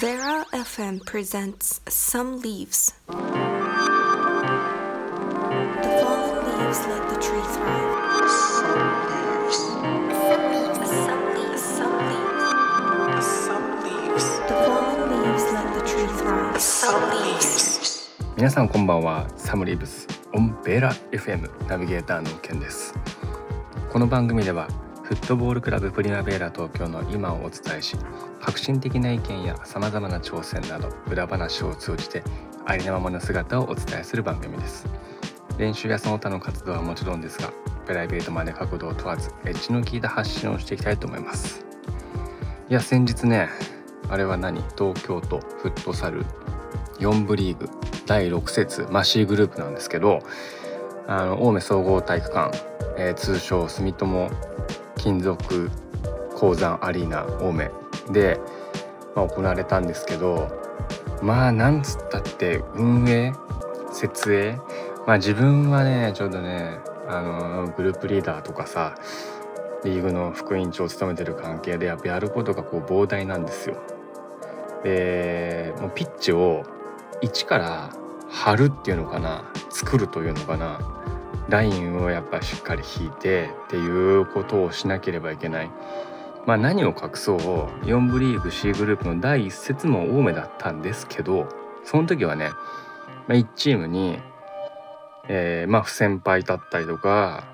Vera FM presents Some Leaves. The fallen leaves let the tree thrive. Some leaves. Some leaves. Some leaves. Some leaves. The fallen leaves let the tree thrive. Some leaves. 皆さんこんばんはサムリーブスオンベラ FM ナビゲーターのケンですこの番組ではフットボールクラブプリマベーラ東京の今をお伝えし革新的な意見やさまざまな挑戦など裏話を通じてありのままの姿をお伝えする番組です。練習やその他の活動はもちろんですがプライベートまで角度を問わずエッジの効いた発信をしていきたいと思います。いや先日ねあれは何？東京都フットサル4部リーグ第6節マシーグループなんですけどあの青梅総合体育館、えー通称住友金属鉱山アリーナ青梅で、まあ、行われたんですけどまあなんつったって運営設営まあ自分はねちょうどねあのグループリーダーとかさリーグの副委員長を務めてる関係でやっぱやることがこう膨大なんですよ。でもうピッチを一から張るっていうのかな作るというのかなラインをやっぱしっかり引いてっていうことをしなければいけない。まあ何を隠そう4部リーグ C グループの第1節も青梅だったんですけどその時はね、まあ、1チームに、えーまあ不先輩だったりとか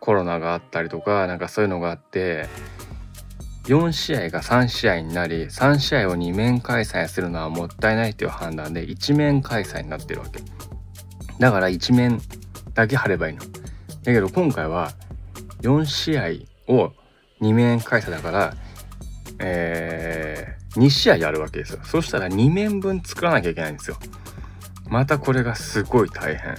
コロナがあったりとかなんかそういうのがあって4試合が3試合になり3試合を2面開催するのはもったいないという判断で1面開催になってるわけだから1面だけ貼ればいいの。だけど今回は4試合を2面開催だからえー、2試合やるわけですよ。そしたら2面分作らなきゃいけないんですよ。またこれがすごい大変。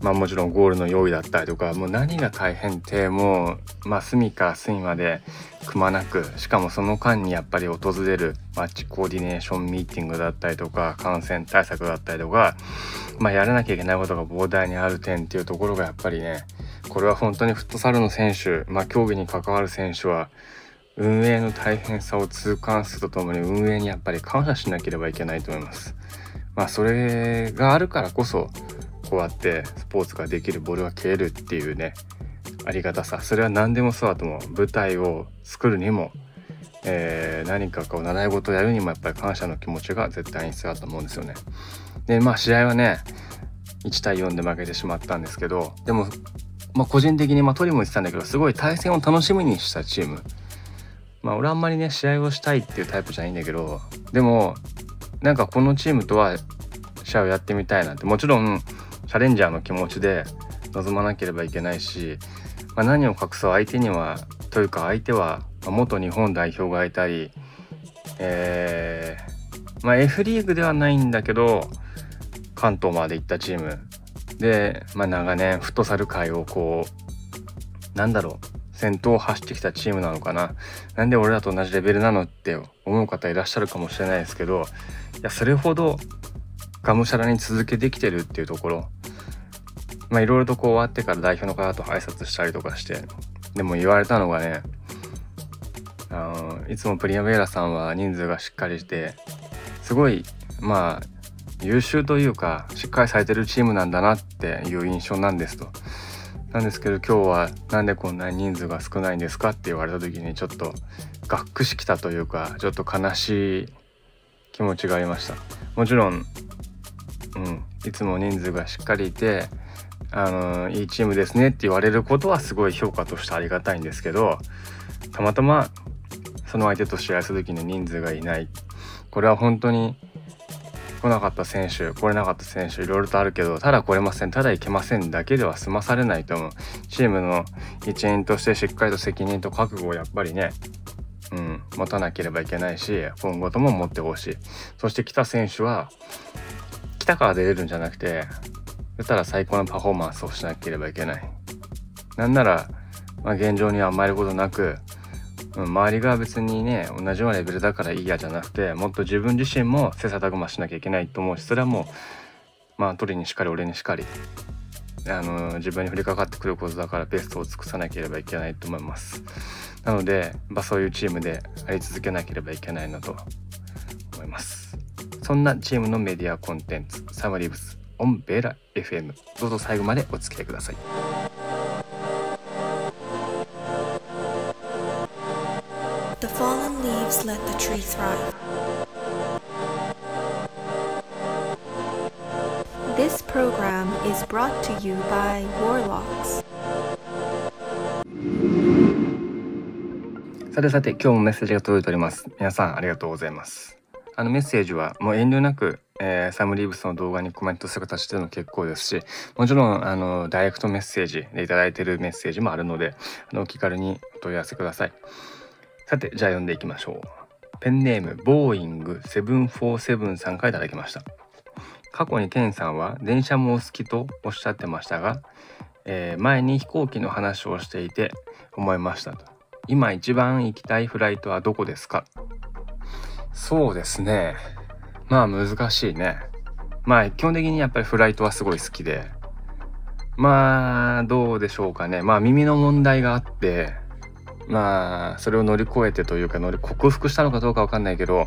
まあもちろんゴールの用意だったりとかもう何が大変ってもうまあ隅から隅までくまなくしかもその間にやっぱり訪れるマッチコーディネーションミーティングだったりとか感染対策だったりとかまあやらなきゃいけないことが膨大にある点っていうところがやっぱりねこれは本当にフットサルの選手まあ競技に関わる選手は運営の大変さを痛感するとともに運営にやっぱり感謝しなければいけないと思います。まあそれがあるからこそこうやってスポーツができるボールが蹴れるっていうねありがたさそれは何でもそうだと思う舞台を作るにも、えー何かこう習い事をやるにもやっぱり感謝の気持ちが絶対に必要だと思うんですよね。でまあ試合はね1対4で負けてしまったんですけどでも、まあ、個人的に、まあ、トリも言ってたんだけどすごい対戦を楽しみにしたチーム。まあ俺あんまりね試合をしたいっていうタイプじゃないんだけどでもなんかこのチームとは試合をやってみたいなってもちろんチャレンジャーの気持ちで臨まなければいけないし、まあ、何を隠そう相手にはというか相手は元日本代表がいたり、えーまあ、F リーグではないんだけど関東まで行ったチーム。で、まあ、長年フットサル界をこうなんだろう先頭を走ってきたチームなのかな。なんで俺らと同じレベルなのって思う方いらっしゃるかもしれないですけどいやそれほどがむしゃらに続けてきてるっていうところ。まあいろいろとこう終わってから代表の方と挨拶したりとかしてでも言われたのがねあのいつもプリアベーラさんは人数がしっかりしてすごいまあ優秀というかしっかりされてるチームなんだなっていう印象なんですと。なんですけど今日はなんでこんなに人数が少ないんですかって言われた時にちょっとがっくしきたというかちょっと悲しい気持ちがありました。もちろん、うん、いつも人数がしっかりいてあのいいチームですねって言われることはすごい評価としてありがたいんですけどたまたまその相手と試合する時に人数がいない。これは本当に来なかった選手来れなかった選手いろいろとあるけどただ来れません。ただいけませんだけでは済まされないと思う。チームの一員としてしっかりと責任と覚悟をやっぱりねうん、持たなければいけないし今後とも持ってほしい。そして来た選手は来たから出れるんじゃなくて出たら最高のパフォーマンスをしなければいけない。なんなら、まあ、現状に甘えることなく、うん、周りが別にね同じようなレベルだからいいやじゃなくてもっと自分自身も切磋琢磨しなきゃいけないと思うしそれはもうまあ取りにしかり俺にしかりあの自分に降りかかってくることだからベストを尽くさなければいけないと思います。なので、まあ、そういうチームであり続けなければいけないなと思思います。そんなチームのメディアコンテンツサムリブス。オンベーラ FM どうぞ最後までお付き合いください.さてさて今日もメッセージが届いております。皆さんありがとうございます。あのメッセージはもう遠慮なく、えーサムリーブスの動画にコメントする形でも結構ですしもちろんあのダイレクトメッセージでいただいているメッセージもあるのであのお気軽にお問い合わせください。さてじゃあ読んでいきましょう。ペンネームボーイング747さんからいただきました。過去にケンさんは電車もお好きとおっしゃってましたが、えー前に飛行機の話をしていて思いましたと。今一番行きたいフライトはどこですか？そうですね。まあ難しいね。まあ基本的にやっぱりフライトはすごい好きで。まあどうでしょうかね。まあ耳の問題があって。まあそれを乗り越えてというか乗り克服したのかどうかわかんないけど。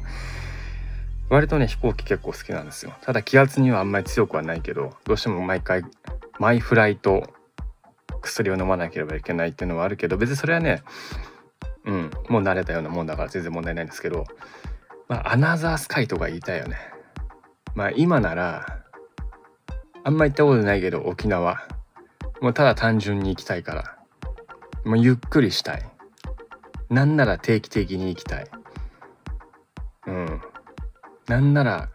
割とね飛行機結構好きなんですよ。ただ気圧にはあんまり強くはないけどどうしても毎回マイフライト薬を飲まなければいけないっていうのはあるけど別にそれはねうんもう慣れたようなもんだから全然問題ないんですけど。まあアナザースカイとか言いたいよね。まあ今ならあんま行ったことないけど沖縄。もうただ単純に行きたいから。もうゆっくりしたい。なんなら定期的に行きたい。うん。なんなら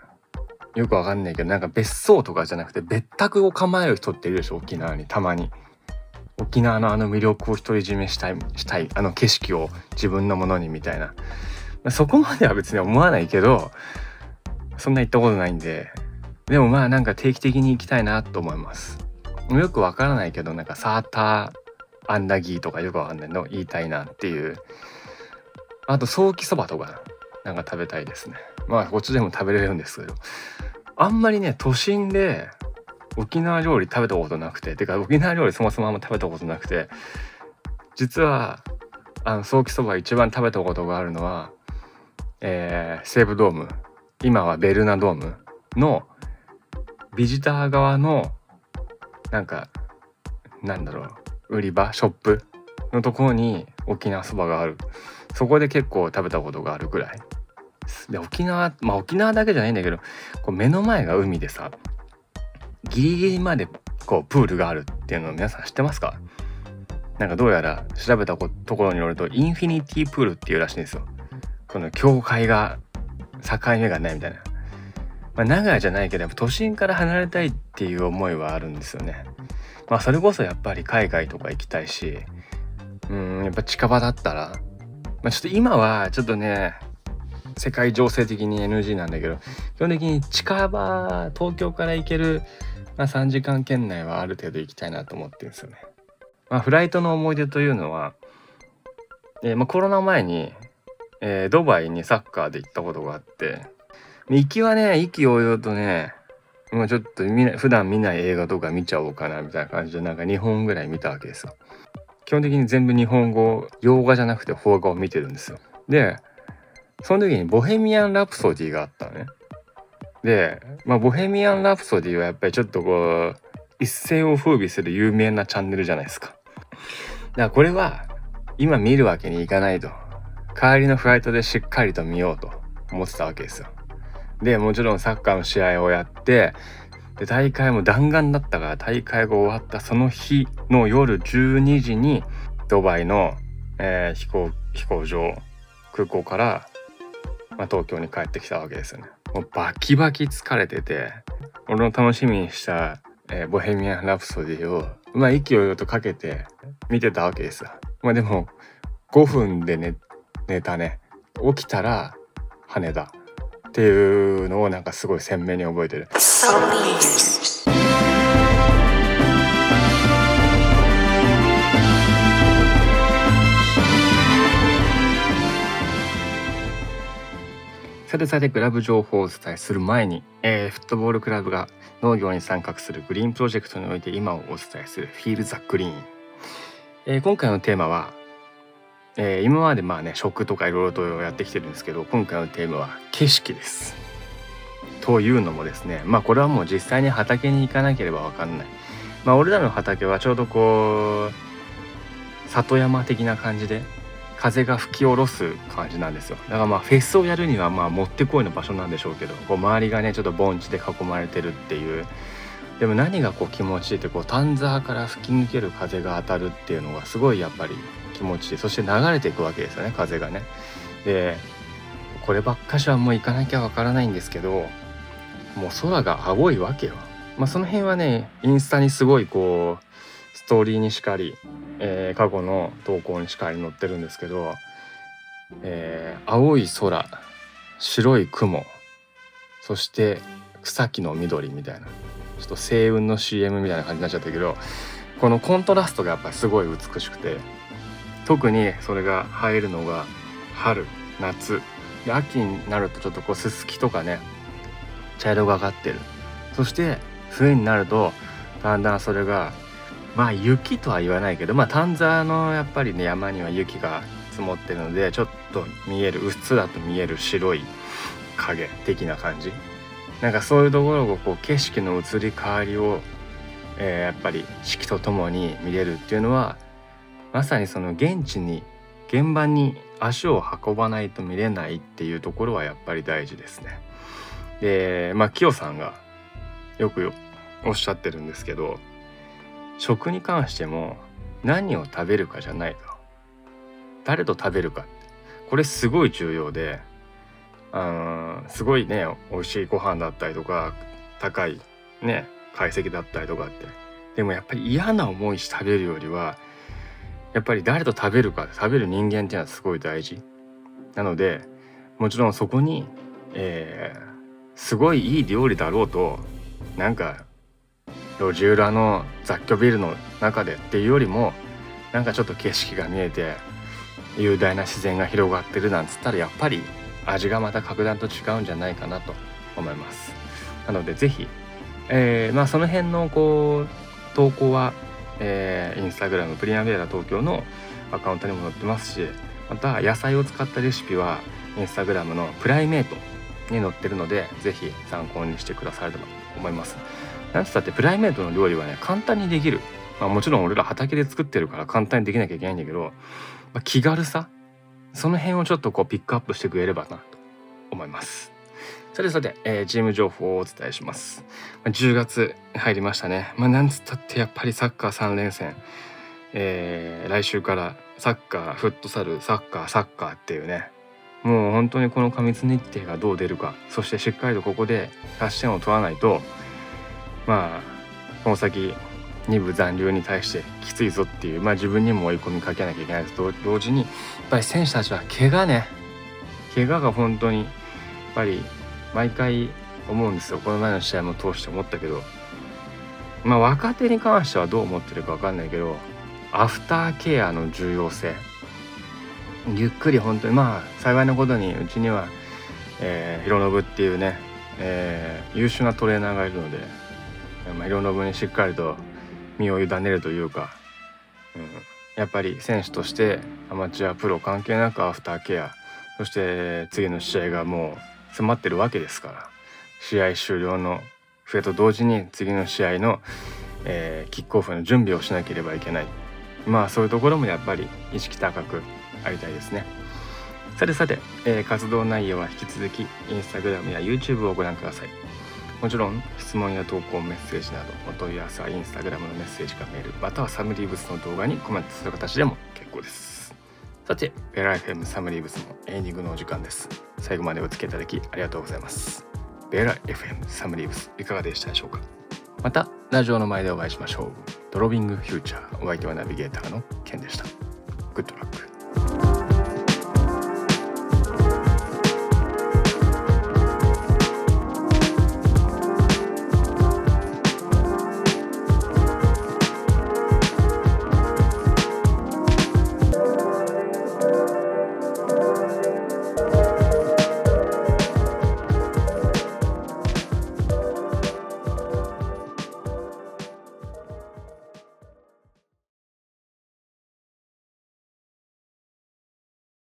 よくわかんないけどなんか別荘とかじゃなくて別宅を構える人っているでしょ沖縄にたまに。沖縄のあの魅力を独り占めしたいしたい。あの景色を自分のものにみたいな。そこまでは別に思わないけどそんな行ったことないんで。でもまあなんか定期的に行きたいなと思います。よくわからないけどなんかサーターアンダギーとかよくわかんないの。言いたいなっていう。あとソーキそばとかなんか食べたいですね。まあこっちでも食べれるんですけど。あんまりね都心で沖縄料理食べたことなくて。てか沖縄料理そもそもあんま食べたことなくて。実はあのソーキそば一番食べたことがあるのは、えー西武ドーム。今はベルナドームのビジター側のなんかなんだろう売り場ショップのところに沖縄そばがある。そこで結構食べたことがあるぐらい。で沖縄まあ沖縄だけじゃないんだけどこう目の前が海でさギリギリまでこうプールがあるっていうのを皆さん知ってますか？なんかどうやら調べたところによるとインフィニティプールっていうらしいんですよ。この境界が境目がないみたいな、まあ、長屋じゃないけどやっぱ都心から離れたいっていう思いはあるんですよねまあそれこそやっぱり海外とか行きたいしうんやっぱ近場だったらまあちょっと今はちょっとね世界情勢的に NG なんだけど基本的に近場東京から行ける、まあ、3時間圏内はある程度行きたいなと思ってるんですよね。まあ、フライトの思い出というのは、えーまあ、コロナ前に、えードバイにサッカーで行ったことがあって行きはね意気揚々とねもうちょっと見ない普段見ない映画とか見ちゃおうかなみたいな感じでなんか2本ぐらい見たわけですよ。基本的に全部日本語洋画じゃなくて邦画を見てるんですよ。でその時に「ボヘミアン・ラプソディ」があったのね。で、まあ、ボヘミアン・ラプソディはやっぱりちょっとこう一世を風靡する有名なチャンネルじゃないですか。だからこれは今見るわけにいかないと。帰りのフライトでしっかりと見ようと思ってたわけですよ。でもちろんサッカーの試合をやってで大会も弾丸だったから大会が終わったその日の夜12時にドバイの、えー飛行飛行場空港から、まあ、東京に帰ってきたわけですよね。もうバキバキ疲れてて俺の楽しみにした、えーボヘミアン・ラプソディをまあ息をよとかけて見てたわけですよ。まあでも5分で寝寝たね。起きたら羽田。っていうのをなんかすごい鮮明に覚えてる。さてさてクラブ情報をお伝えする前に、えーフットボールクラブが農業に参画するグリーンプロジェクトにおいて今をお伝えするフィール・ザ・グリーン、えー今回のテーマは、えー今までまあね食とかいろいろとやってきてるんですけど今回のテーマは景色です。というのもですねまあこれはもう実際に畑に行かなければ分かんない。まあ俺らの畑はちょうどこう里山的な感じで風が吹き下ろす感じなんですよ。だからまあフェスをやるにはまあもってこいの場所なんでしょうけどこう周りがねちょっと盆地で囲まれてるっていうでも何がこう気持ちいいってこう丹沢から吹き抜ける風が当たるっていうのがすごいやっぱり気持ちいいそして流れていくわけですよね風がね。でこればっかしはもう行かなきゃわからないんですけどもう空が青いわけよ。まあ、その辺はねインスタにすごいこうストーリーにしかり、えー、過去の投稿にしかり載ってるんですけど、えー、青い空白い雲そして草木の緑みたいなちょっと星雲の CM みたいな感じになっちゃったけどこのコントラストがやっぱりすごい美しくて特にそれが映えるのが春夏秋になるとちょっとこうすすきとかね茶色がかってる。そして冬になるとだんだんそれがまあ雪とは言わないけどまあ丹沢のやっぱりね山には雪が積もってるのでちょっと見えるうっすらと見える白い影的な感じ。なんかそういうところをこう景色の移り変わりを、えー、やっぱり四季とともに見れるっていうのはまさにその現地に現場に足を運ばないと見れないっていうところはやっぱり大事ですね。でまあキヨさんがよくおっしゃってるんですけど食に関しても何を食べるかじゃないと誰と食べるかこれすごい重要であすごいね美味しいご飯だったりとか高いね解析だったりとかって。でもやっぱり嫌な思いし食べるよりはやっぱり誰と食べるか食べる人間っていうのはすごい大事。なのでもちろんそこに、えー、すごいいい料理だろうとなんか路地裏の雑居ビルの中でっていうよりもなんかちょっと景色が見えて雄大な自然が広がってるなんつったらやっぱり味がまた格段と違うんじゃないかなと思います。なので是非、えー、まあその辺のこう投稿は、えー、インスタグラムプリアベーラ東京のアカウントにも載ってますしまた野菜を使ったレシピはインスタグラムのプライメートに載ってるので是非参考にしてくださればと思います。なんつったってプライメートの料理はね簡単にできる。まあ、もちろん俺ら畑で作ってるから簡単にできなきゃいけないんだけど、まあ、気軽さその辺をちょっとこうピックアップしてくれればなと思います。さてさて、えー、チーム情報をお伝えします。まあ、10月入りましたね。まあ、なんつったってやっぱりサッカー3連戦。えー、来週からサッカー、フットサル、サッカー、サッカーっていうね。もう本当にこの過密日程がどう出るか、そしてしっかりとここで勝ち点を取らないと、まあ、この先2部残留に対してきついぞっていう、まあ、自分にも追い込みかけなきゃいけないと同時にやっぱり選手たちは怪我ね。怪我が本当にやっぱり毎回思うんですよ。この前の試合も通して思ったけど。まあ若手に関してはどう思ってるか分かんないけどアフターケアの重要性。ゆっくり本当にまあ幸いなことにうちには、えー、ヒロノブっていうね、えー、優秀なトレーナーがいるので、まあ、ヒロノブにしっかりと身を委ねるというか、うん、やっぱり選手としてアマチュアプロ関係なくアフターケアそして次の試合がもう迫ってるわけですから試合終了の笛と同時に次の試合の、えー、キックオフの準備をしなければいけない。まあそういうところもやっぱり意識高くありたいですね。さてさて、えー、活動内容は引き続きインスタグラムや YouTube をご覧くださいもちろん質問や投稿メッセージなどお問い合わせはインスタグラムのメッセージかメールまたはサムリーブスの動画にコメントする形でも結構です。さてベラ FM サムリーブスのエンディングのお時間です。最後までお付き合いいただきありがとうございます。ベラ FM サムリーブスいかがでしたでしょうか？またラジオの前でお会いしましょう。ドロビングフューチャー。お相手はナビゲーターのケンでした。グッドラック